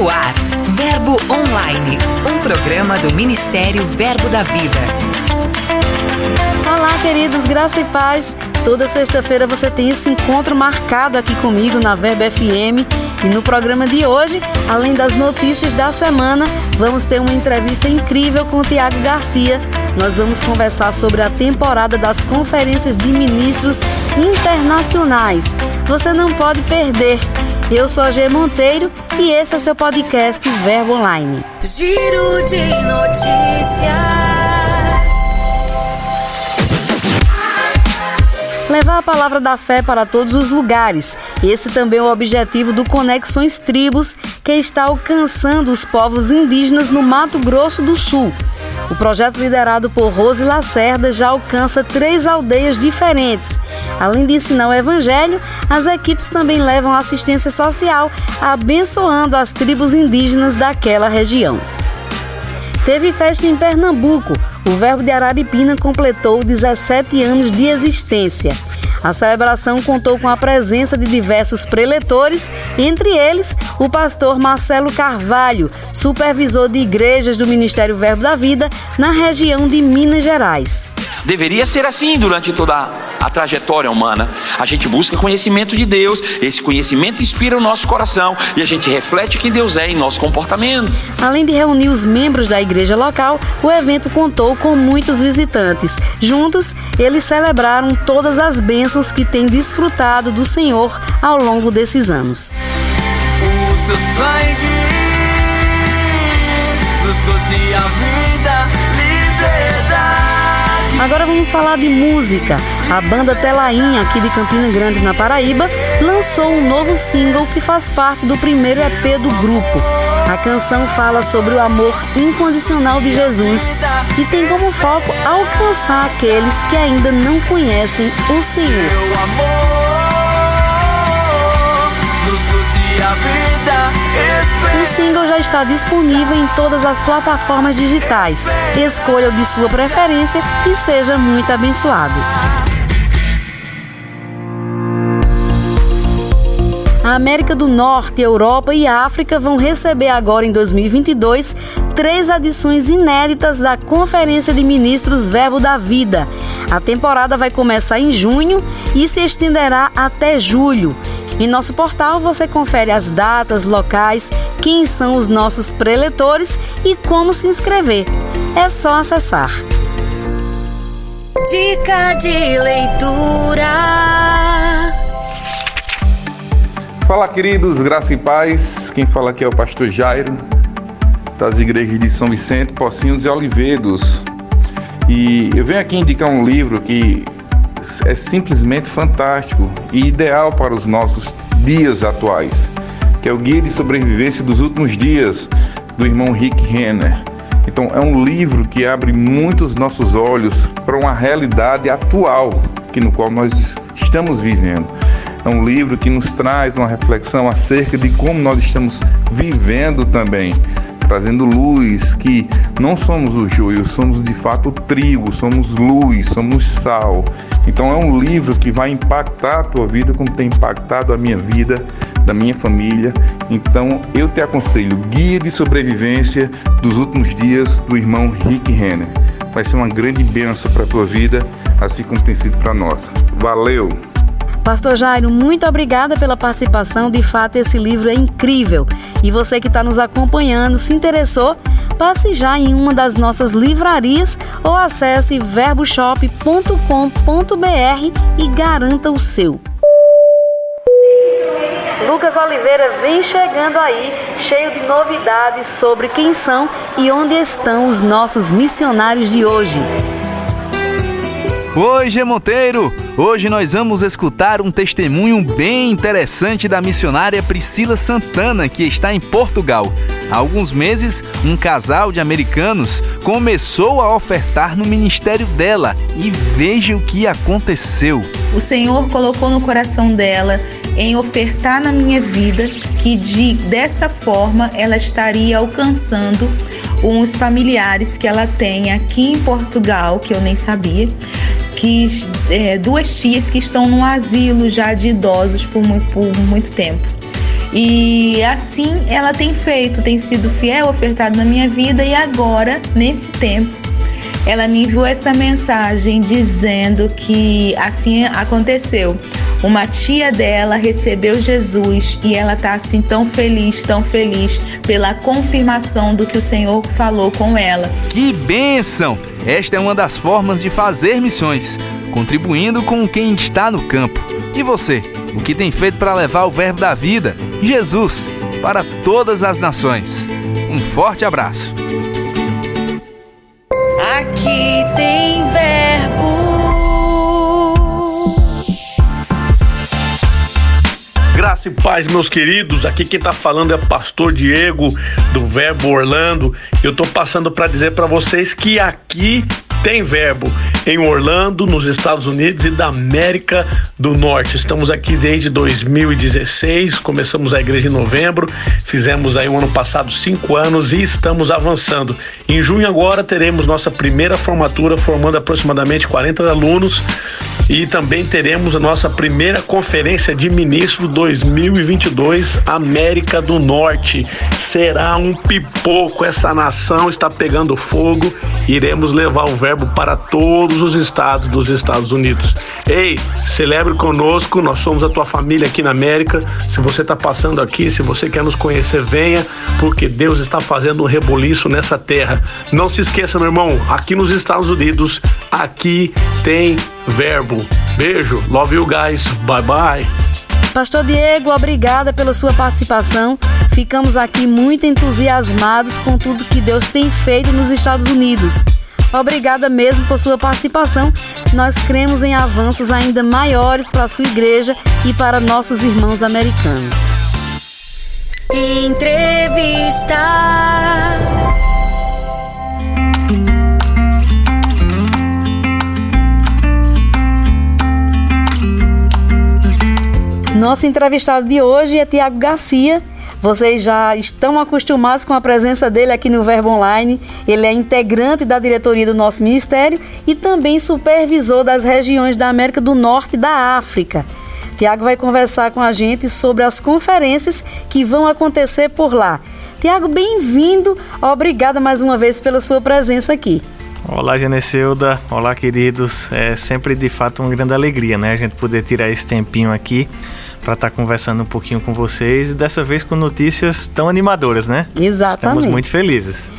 No ar, Verbo Online, um programa do Ministério Verbo da Vida. Olá, queridos, graça e paz. Toda sexta-feira você tem esse encontro marcado aqui comigo na Verbo FM. E no programa de hoje, além das notícias da semana, vamos ter uma entrevista incrível com o Tiago Garcia. Nós vamos conversar sobre a temporada das conferências de ministros internacionais. Você não pode perder. Eu sou a G Monteiro e esse é seu podcast Verbo Online. Giro de notícias. levar a palavra da fé para todos os lugares. Esse também é o objetivo do Conexões Tribos, que está alcançando os povos indígenas no Mato Grosso do Sul. O projeto liderado por Rose Lacerda já alcança três aldeias diferentes. Além de ensinar o evangelho, as equipes também levam assistência social, abençoando as tribos indígenas daquela região. Teve festa em Pernambuco. O Verbo de Araripina completou 17 anos de existência. A celebração contou com a presença de diversos preletores, entre eles o pastor Marcelo Carvalho, supervisor de igrejas do Ministério Verbo da Vida na região de Minas Gerais. Deveria ser assim durante toda a trajetória humana. A gente busca conhecimento de Deus, esse conhecimento inspira o nosso coração e a gente reflete quem Deus é em nosso comportamento. Além de reunir os membros da igreja local, o evento contou com muitos visitantes. Juntos, eles celebraram todas as bênçãos que têm desfrutado do Senhor ao longo desses anos. O seu sangue nos trouxe a vida Agora vamos falar de música. A banda Telainha, aqui de Campina Grande, na Paraíba, lançou um novo single que faz parte do primeiro EP do grupo. A canção fala sobre o amor incondicional de Jesus e tem como foco alcançar aqueles que ainda não conhecem o Senhor. O single já está disponível em todas as plataformas digitais. Escolha o de sua preferência e seja muito abençoado. A América do Norte, Europa e África vão receber agora em 2022 três edições inéditas da Conferência de Ministros Verbo da Vida. A temporada vai começar em junho e se estenderá até julho. Em nosso portal você confere as datas, locais, quem são os nossos preletores e como se inscrever. É só acessar. Dica de leitura. Fala, queridos, graça e paz. Quem fala aqui é o pastor Jairo, das igrejas de São Vicente, Pocinhos e Olivedos. E eu venho aqui indicar um livro que é simplesmente fantástico e ideal para os nossos dias atuais, que é o Guia de Sobrevivência dos Últimos Dias, do irmão Rick Renner. Então, é um livro que abre muitos nossos olhos para uma realidade atual que no qual nós estamos vivendo. É um livro que nos traz uma reflexão acerca de como nós estamos vivendo também trazendo luz, que não somos o joio, somos de fato trigo, somos luz, somos sal. Então é um livro que vai impactar a tua vida como tem impactado a minha vida, da minha família. Então eu te aconselho, Guia de Sobrevivência dos Últimos Dias do irmão Rick Renner. Vai ser uma grande bênção para a tua vida, assim como tem sido para nós. Valeu! Pastor Jairo, muito obrigada pela participação. De fato, esse livro é incrível. E você que está nos acompanhando, se interessou, passe já em uma das nossas livrarias ou acesse verboshop.com.br e garanta o seu. Lucas Oliveira vem chegando aí, cheio de novidades sobre quem são e onde estão os nossos missionários de hoje. Oi, G Monteiro! Hoje nós vamos escutar um testemunho bem interessante da missionária Priscila Santana, que está em Portugal. Há alguns meses, um casal de americanos começou a ofertar no ministério dela e veja o que aconteceu. O Senhor colocou no coração dela em ofertar na minha vida que de dessa forma ela estaria alcançando uns familiares que ela tem aqui em Portugal, que eu nem sabia, que é, duas tias que estão no asilo já de idosos por muito, por muito tempo. E assim ela tem feito, tem sido fiel, ofertado na minha vida e agora, nesse tempo, ela me enviou essa mensagem dizendo que assim aconteceu. Uma tia dela recebeu Jesus e ela tá assim tão feliz, tão feliz pela confirmação do que o Senhor falou com ela. Que bênção! Esta é uma das formas de fazer missões, contribuindo com quem está no campo. E você, o que tem feito para levar o verbo da vida, Jesus, para todas as nações? Um forte abraço. Aqui tem verbo. Graça e paz, meus queridos. Aqui quem tá falando é pastor Diego do Verbo Orlando. Eu tô passando para dizer para vocês que aqui tem verbo em Orlando, nos Estados Unidos e da América do Norte. Estamos aqui desde 2016, começamos a igreja em novembro, fizemos aí o um ano passado cinco anos e estamos avançando. Em junho agora teremos nossa primeira formatura, formando aproximadamente 40 alunos e também teremos a nossa primeira conferência de ministro 2022 América do Norte. Será um pipoco, essa nação está pegando fogo. Iremos levar o verbo para todos os estados dos Estados Unidos. Ei, celebre conosco, nós somos a tua família aqui na América. Se você está passando aqui, se você quer nos conhecer, venha, porque Deus está fazendo um reboliço nessa terra. Não se esqueça, meu irmão, aqui nos Estados Unidos, aqui tem verbo. Beijo, love you guys, bye bye. Pastor Diego, obrigada pela sua participação. Ficamos aqui muito entusiasmados com tudo que Deus tem feito nos Estados Unidos. Obrigada mesmo por sua participação. Nós cremos em avanços ainda maiores para a sua igreja e para nossos irmãos americanos. Entrevista. Nosso entrevistado de hoje é Tiago Garcia. Vocês já estão acostumados com a presença dele aqui no Verbo Online. Ele é integrante da diretoria do nosso ministério e também supervisor das regiões da América do Norte e da África. Tiago vai conversar com a gente sobre as conferências que vão acontecer por lá. Tiago, bem-vindo. Obrigada mais uma vez pela sua presença aqui. Olá, Geneceuda. Olá, queridos. É sempre de fato uma grande alegria, né? A gente poder tirar esse tempinho aqui para estar tá conversando um pouquinho com vocês e dessa vez com notícias tão animadoras, né? Exatamente. Estamos muito felizes.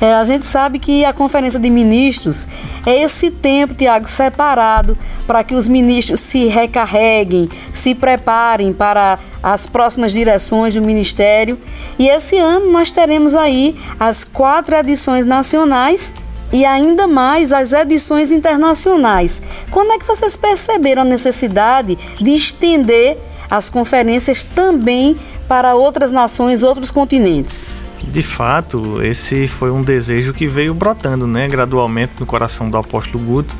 É, a gente sabe que a Conferência de Ministros é esse tempo, Tiago, separado para que os ministros se recarreguem, se preparem para as próximas direções do Ministério. E esse ano nós teremos aí as quatro edições nacionais e ainda mais as edições internacionais. Quando é que vocês perceberam a necessidade de estender as conferências também para outras nações, outros continentes. De fato, esse foi um desejo que veio brotando né, gradualmente no coração do apóstolo Guto.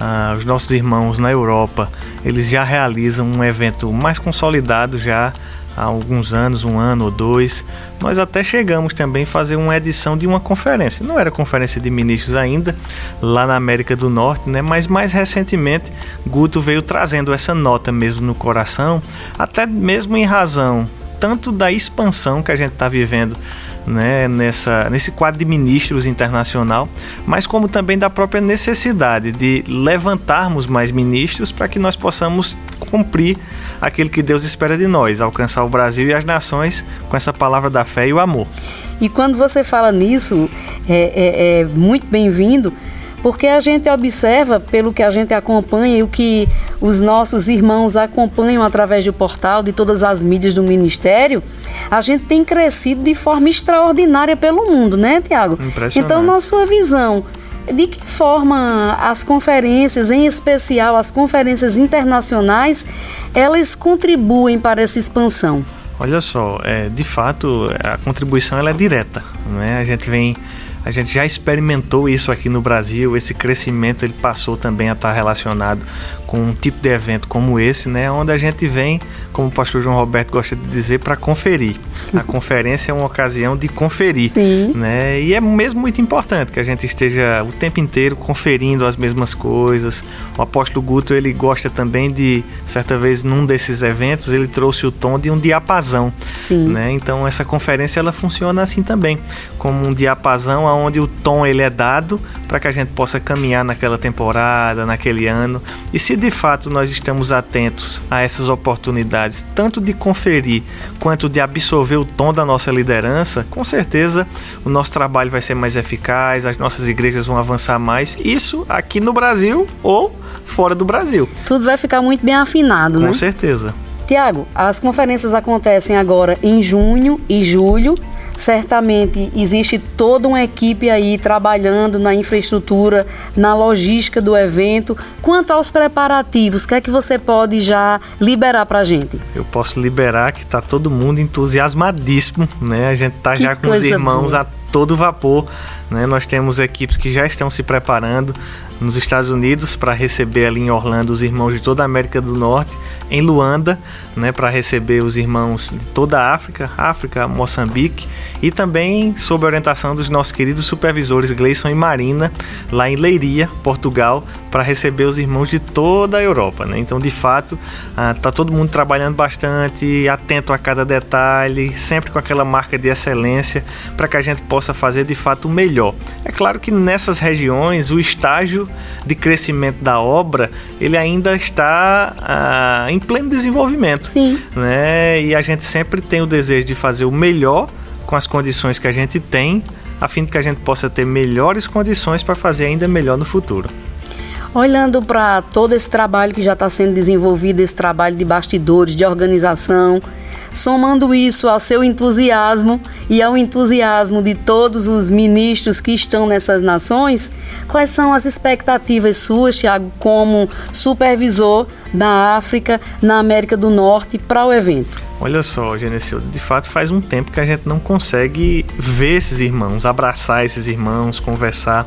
Ah, os nossos irmãos na Europa, eles já realizam um evento mais consolidado já há alguns anos, um ano ou dois, nós até chegamos também a fazer uma edição de uma conferência. Não era conferência de ministros ainda, lá na América do Norte, né? mas mais recentemente Guto veio trazendo essa nota mesmo no coração, até mesmo em razão tanto da expansão que a gente está vivendo né, nessa, nesse quadro de ministros internacional, mas como também da própria necessidade de levantarmos mais ministros para que nós possamos cumprir aquilo que Deus espera de nós, alcançar o Brasil e as nações com essa palavra da fé e o amor. E quando você fala nisso, é, é, é muito bem-vindo, porque a gente observa, pelo que a gente acompanha e o que os nossos irmãos acompanham através do portal, de todas as mídias do Ministério, a gente tem crescido de forma extraordinária pelo mundo, né, Tiago? Então, na sua visão, de que forma as conferências, em especial as conferências internacionais, elas contribuem para essa expansão? Olha só, é, de fato a contribuição ela é direta, né? A gente vem A gente já experimentou isso aqui no Brasil, esse crescimento ele passou também a estar relacionado com um tipo de evento como esse, né, onde a gente vem, como o pastor João Roberto gosta de dizer, para conferir. A conferência é uma ocasião de conferir, Sim. né? E é mesmo muito importante que a gente esteja o tempo inteiro conferindo as mesmas coisas. O apóstolo Guto, ele gosta também de, certa vez num desses eventos, ele trouxe o tom de um diapasão, Sim. né? Então essa conferência ela funciona assim também, como um diapasão onde o tom ele é dado para que a gente possa caminhar naquela temporada, naquele ano. E se de fato nós estamos atentos a essas oportunidades, tanto de conferir quanto de absorver o tom da nossa liderança, com certeza o nosso trabalho vai ser mais eficaz, as nossas igrejas vão avançar mais. Isso aqui no Brasil ou fora do Brasil. Tudo vai ficar muito bem afinado, Com né? certeza. Tiago, as conferências acontecem agora em junho e julho. Certamente existe toda uma equipe aí trabalhando na infraestrutura, na logística do evento. Quanto aos preparativos, o que é que você pode já liberar pra gente? Eu posso liberar que tá todo mundo entusiasmadíssimo, né? A gente tá Que já com os irmãos boa. a todo vapor, né? Nós temos equipes que já estão se preparando nos Estados Unidos para receber ali em Orlando os irmãos de toda a América do Norte, em Luanda, né, para receber os irmãos de toda a África, África, Moçambique, e também sob orientação dos nossos queridos supervisores Gleison e Marina, lá em Leiria, Portugal, para receber os irmãos de toda a Europa, né? Então, de fato, ah, tá todo mundo trabalhando bastante, atento a cada detalhe, sempre com aquela marca de excelência, para que a gente possa fazer de fato o melhor. É claro que nessas regiões o estágio de crescimento da obra ele ainda está ah, em pleno desenvolvimento, Sim. né? E a gente sempre tem o desejo de fazer o melhor com as condições que a gente tem, a fim de que a gente possa ter melhores condições para fazer ainda melhor no futuro. Olhando para todo esse trabalho que já está sendo desenvolvido, esse trabalho de bastidores, de organização, somando isso ao seu entusiasmo e ao entusiasmo de todos os ministros que estão nessas nações, quais são as expectativas suas, Tiago, como supervisor da África, na América do Norte, para o evento? Olha só, Genecildo, de fato faz um tempo que a gente não consegue ver esses irmãos, abraçar esses irmãos, conversar,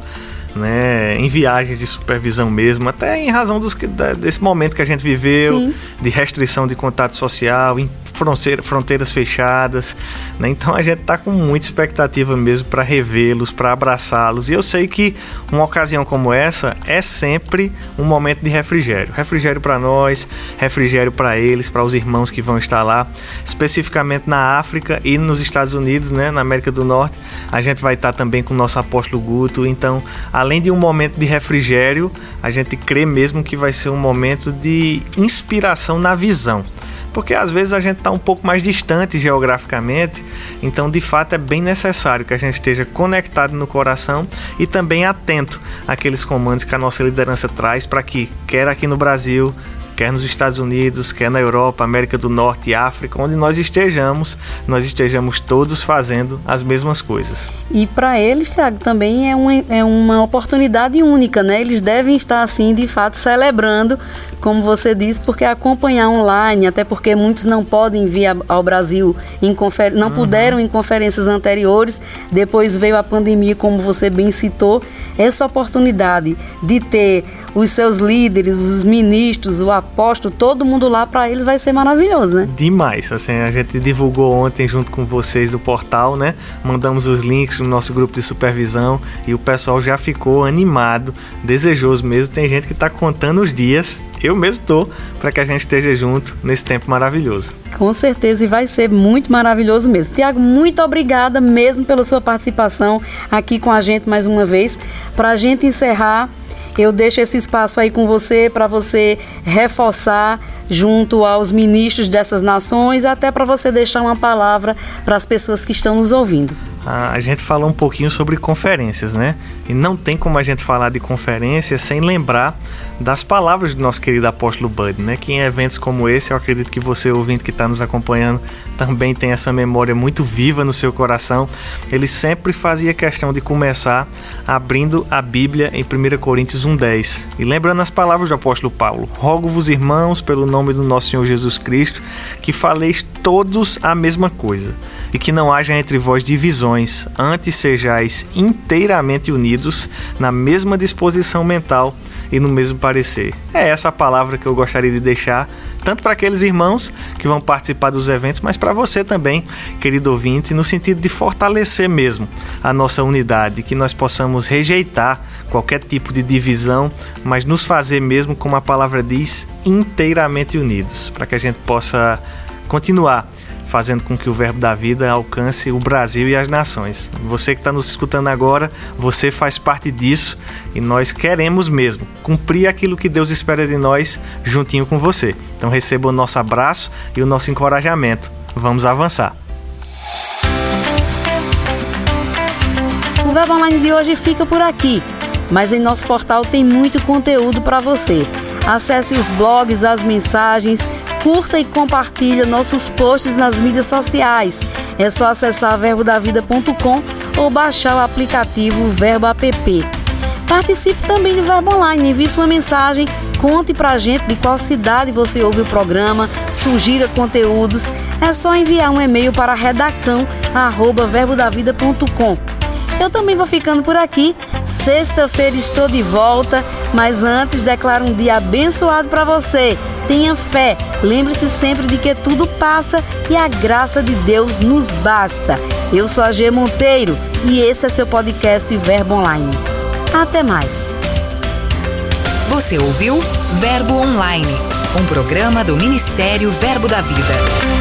né, em viagens de supervisão mesmo, até em razão dos, desse momento que a gente viveu, Sim. de restrição de contato social, em fronteira- fronteiras fechadas, né? Então a gente tá com muita expectativa mesmo para revê-los, para abraçá-los. E eu sei que uma ocasião como essa é sempre um momento de refrigério. Refrigério para nós, refrigério para eles, para os irmãos que vão estar lá, especificamente na África e nos Estados Unidos, né, na América do Norte. A gente vai estar também com o nosso apóstolo Guto. Então, além de um momento de refrigério, a gente crê mesmo que vai ser um momento de inspiração na visão. Porque às vezes a gente está um pouco mais distante geograficamente, então de fato é bem necessário que a gente esteja conectado no coração e também atento àqueles comandos que a nossa liderança traz para que, quer aqui no Brasil, quer nos Estados Unidos, quer na Europa, América do Norte e África, onde nós estejamos, nós estejamos todos fazendo as mesmas coisas. E para eles, Tiago, também é uma, é uma oportunidade única, né? Eles devem estar, assim, de fato, celebrando, como você disse, porque acompanhar online, até porque muitos não podem vir ao Brasil, em confer... não puderam em conferências anteriores, depois veio a pandemia, como você bem citou. Essa oportunidade de ter os seus líderes, os ministros, o apóstolo, todo mundo lá, para eles vai ser maravilhoso, né? Demais, assim, a gente divulgou ontem junto com vocês o portal, né? Mandamos os links no nosso grupo de supervisão e o pessoal já ficou animado, desejoso mesmo. Tem gente que tá contando os dias, eu mesmo tô, para que a gente esteja junto nesse tempo maravilhoso. Com certeza, e vai ser muito maravilhoso mesmo. Tiago, muito obrigada mesmo pela sua participação aqui com a gente mais uma vez. Para a gente encerrar, eu deixo esse espaço aí com você para você reforçar junto aos ministros dessas nações, até para você deixar uma palavra para as pessoas que estão nos ouvindo. A gente falou um pouquinho sobre conferências, né? E não tem como a gente falar de conferência sem lembrar das palavras do nosso querido apóstolo Bud, né? Que em eventos como esse, eu acredito que você, ouvinte que está nos acompanhando, também tem essa memória muito viva no seu coração. Ele sempre fazia questão de começar abrindo a Bíblia em 1 Coríntios 1,10. E lembrando as palavras do apóstolo Paulo: Rogo-vos, irmãos, pelo nome do nosso Senhor Jesus Cristo, que faleis todos a mesma coisa, e que não haja entre vós divisões, antes sejais inteiramente unidos na mesma disposição mental e no mesmo parecer. É essa a palavra que eu gostaria de deixar, tanto para aqueles irmãos que vão participar dos eventos, mas para você também, querido ouvinte, no sentido de fortalecer mesmo a nossa unidade, que nós possamos rejeitar qualquer tipo de divisão, mas nos fazer mesmo, como a palavra diz, inteiramente unidos, para que a gente possa continuar fazendo com que o Verbo da Vida alcance o Brasil e as nações. Você que está nos escutando agora, você faz parte disso e nós queremos mesmo cumprir aquilo que Deus espera de nós juntinho com você. Então receba o nosso abraço e o nosso encorajamento. Vamos avançar. O Verbo Online de hoje fica por aqui, mas em nosso portal tem muito conteúdo para você. Acesse os blogs, as mensagens curta e compartilha nossos posts nas mídias sociais. É só acessar verbodavida.com ou baixar o aplicativo Verbo App. Participe também do Verbo Online, envie sua mensagem, conte pra gente de qual cidade você ouve o programa, sugira conteúdos. É só enviar um e-mail para redacão@verbodavida.com. Eu também vou ficando por aqui. Sexta-feira estou de volta, mas antes declaro um dia abençoado para você. Tenha fé, lembre-se sempre de que tudo passa e a graça de Deus nos basta. Eu sou a G Monteiro e esse é seu podcast Verbo Online. Até mais. Você ouviu Verbo Online, um programa do Ministério Verbo da Vida.